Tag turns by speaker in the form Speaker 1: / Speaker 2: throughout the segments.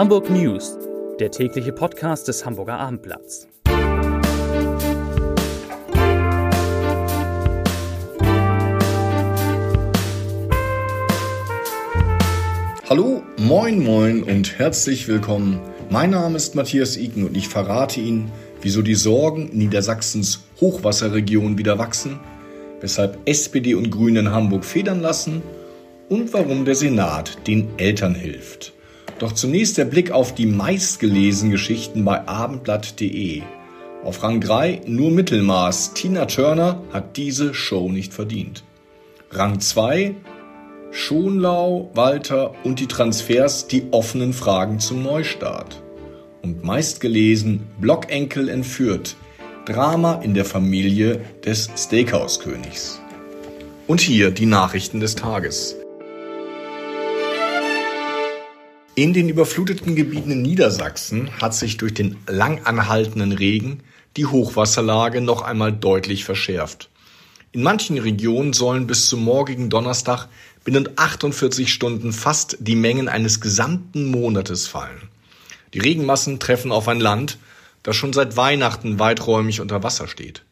Speaker 1: Hamburg News, der tägliche Podcast des Hamburger Abendblatts.
Speaker 2: Hallo, moin, moin und herzlich willkommen. Mein Name ist Matthias Iken und ich verrate Ihnen, wieso die Sorgen Niedersachsens Hochwasserregion wieder wachsen, weshalb SPD und Grüne in Hamburg federn lassen und warum der Senat den Eltern hilft. Doch zunächst der Blick auf die meistgelesenen Geschichten bei abendblatt.de. Auf Rang 3 nur Mittelmaß. Tina Turner hat diese Show nicht verdient. Rang 2 Schonlau, Walter und die Transfers die offenen Fragen zum Neustart. Und meistgelesen Blockenkel entführt. Drama in der Familie des Steakhouse-Königs. Und hier die Nachrichten des Tages. In den überfluteten Gebieten in Niedersachsen hat sich durch den lang anhaltenden Regen die Hochwasserlage noch einmal deutlich verschärft. In manchen Regionen sollen bis zum morgigen Donnerstag binnen 48 Stunden fast die Mengen eines gesamten Monates fallen. Die Regenmassen treffen auf ein Land, das schon seit Weihnachten weiträumig unter Wasser steht.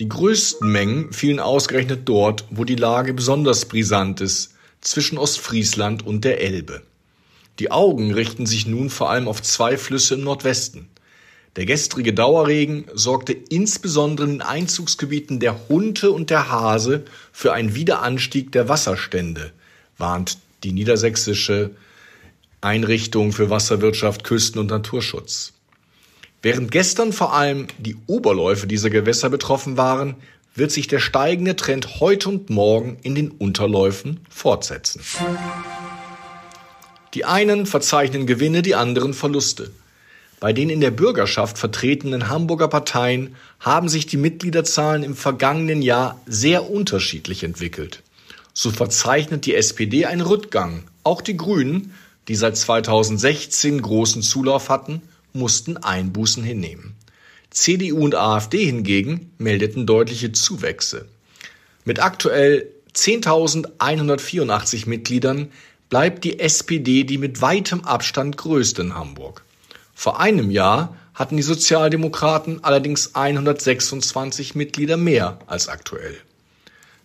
Speaker 2: Die größten Mengen fielen ausgerechnet dort, wo die Lage besonders brisant ist, zwischen Ostfriesland und der Elbe. Die Augen richten sich nun vor allem auf zwei Flüsse im Nordwesten. Der gestrige Dauerregen sorgte insbesondere in den Einzugsgebieten der Hunte und der Hase für einen Wiederanstieg der Wasserstände, warnt die niedersächsische Einrichtung für Wasserwirtschaft, Küsten- und Naturschutz. Während gestern vor allem die Oberläufe dieser Gewässer betroffen waren, wird sich der steigende Trend heute und morgen in den Unterläufen fortsetzen. Die einen verzeichnen Gewinne, die anderen Verluste. Bei den in der Bürgerschaft vertretenen Hamburger Parteien haben sich die Mitgliederzahlen im vergangenen Jahr sehr unterschiedlich entwickelt. So verzeichnet die SPD einen Rückgang. Auch die Grünen, die seit 2016 großen Zulauf hatten, mussten Einbußen hinnehmen. CDU und AfD hingegen meldeten deutliche Zuwächse. Mit aktuell 10.184 Mitgliedern bleibt die SPD die mit weitem Abstand größte in Hamburg. Vor einem Jahr hatten die Sozialdemokraten allerdings 126 Mitglieder mehr als aktuell.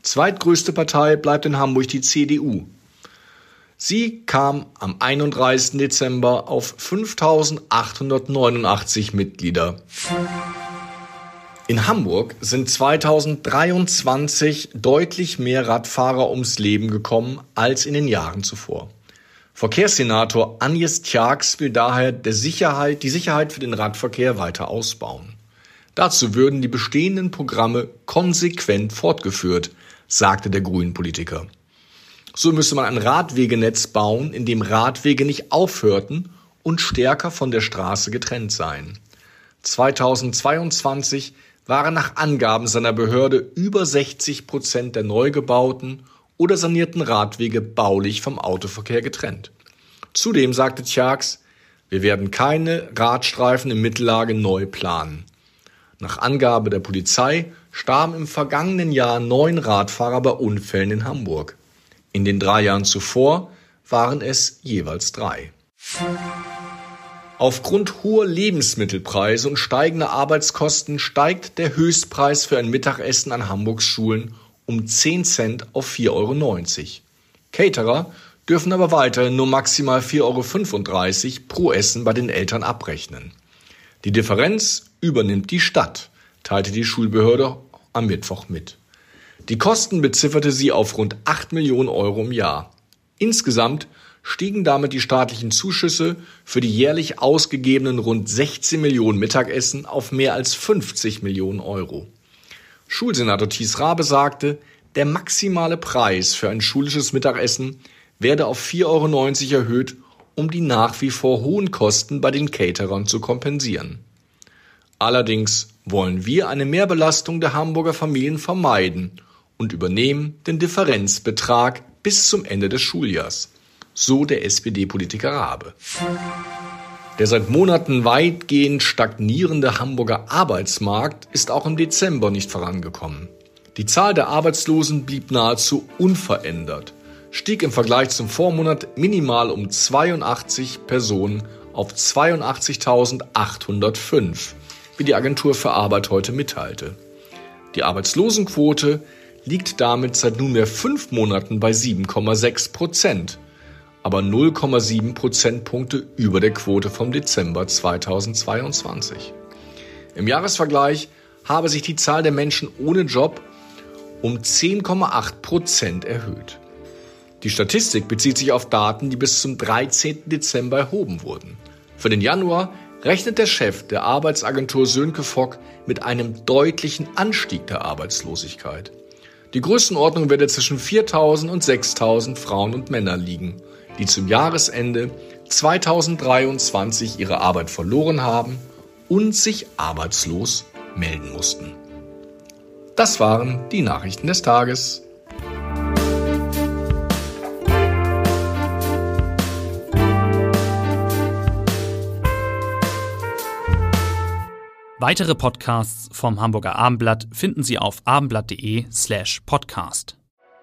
Speaker 2: Zweitgrößte Partei bleibt in Hamburg die CDU. Sie kam am 31. Dezember auf 5.889 Mitglieder. In Hamburg sind 2023 deutlich mehr Radfahrer ums Leben gekommen als in den Jahren zuvor. Verkehrssenator Agnes Tjax will daher der Sicherheit, die Sicherheit für den Radverkehr weiter ausbauen. Dazu würden die bestehenden Programme konsequent fortgeführt, sagte der Grünen-Politiker. So müsse man ein Radwegenetz bauen, in dem Radwege nicht aufhörten und stärker von der Straße getrennt seien. 2022 waren nach Angaben seiner Behörde über 60 Prozent der neu gebauten oder sanierten Radwege baulich vom Autoverkehr getrennt. Zudem sagte Tjax, wir werden keine Radstreifen im Mittellage neu planen. Nach Angabe der Polizei starben im vergangenen Jahr neun Radfahrer bei Unfällen in Hamburg. In den drei Jahren zuvor waren es jeweils drei. Aufgrund hoher Lebensmittelpreise und steigender Arbeitskosten steigt der Höchstpreis für ein Mittagessen an Hamburgs Schulen um 10 Cent auf 4,90 Euro. Caterer dürfen aber weiterhin nur maximal 4,35 Euro pro Essen bei den Eltern abrechnen. Die Differenz übernimmt die Stadt, teilte die Schulbehörde am Mittwoch mit. Die Kosten bezifferte sie auf rund 8 Millionen Euro im Jahr. Insgesamt stiegen damit die staatlichen Zuschüsse für die jährlich ausgegebenen rund 16 Millionen Mittagessen auf mehr als 50 Millionen Euro. Schulsenator Thies Rabe sagte, der maximale Preis für ein schulisches Mittagessen werde auf 4,90 Euro erhöht, um die nach wie vor hohen Kosten bei den Caterern zu kompensieren. Allerdings wollen wir eine Mehrbelastung der Hamburger Familien vermeiden und übernehmen den Differenzbetrag bis zum Ende des Schuljahrs so der SPD-Politiker Rabe. Der seit Monaten weitgehend stagnierende Hamburger Arbeitsmarkt ist auch im Dezember nicht vorangekommen. Die Zahl der Arbeitslosen blieb nahezu unverändert, stieg im Vergleich zum Vormonat minimal um 82 Personen auf 82.805, wie die Agentur für Arbeit heute mitteilte. Die Arbeitslosenquote liegt damit seit nunmehr fünf Monaten bei 7,6 Prozent, aber 0,7 Prozentpunkte über der Quote vom Dezember 2022. Im Jahresvergleich habe sich die Zahl der Menschen ohne Job um 10,8 Prozent erhöht. Die Statistik bezieht sich auf Daten, die bis zum 13. Dezember erhoben wurden. Für den Januar rechnet der Chef der Arbeitsagentur Sönke Fock mit einem deutlichen Anstieg der Arbeitslosigkeit. Die Größenordnung werde zwischen 4.000 und 6.000 Frauen und Männer liegen, die zum Jahresende 2023 ihre Arbeit verloren haben und sich arbeitslos melden mussten. Das waren die Nachrichten des Tages.
Speaker 1: Weitere Podcasts vom Hamburger Abendblatt finden Sie auf abendblatt.de slash podcast.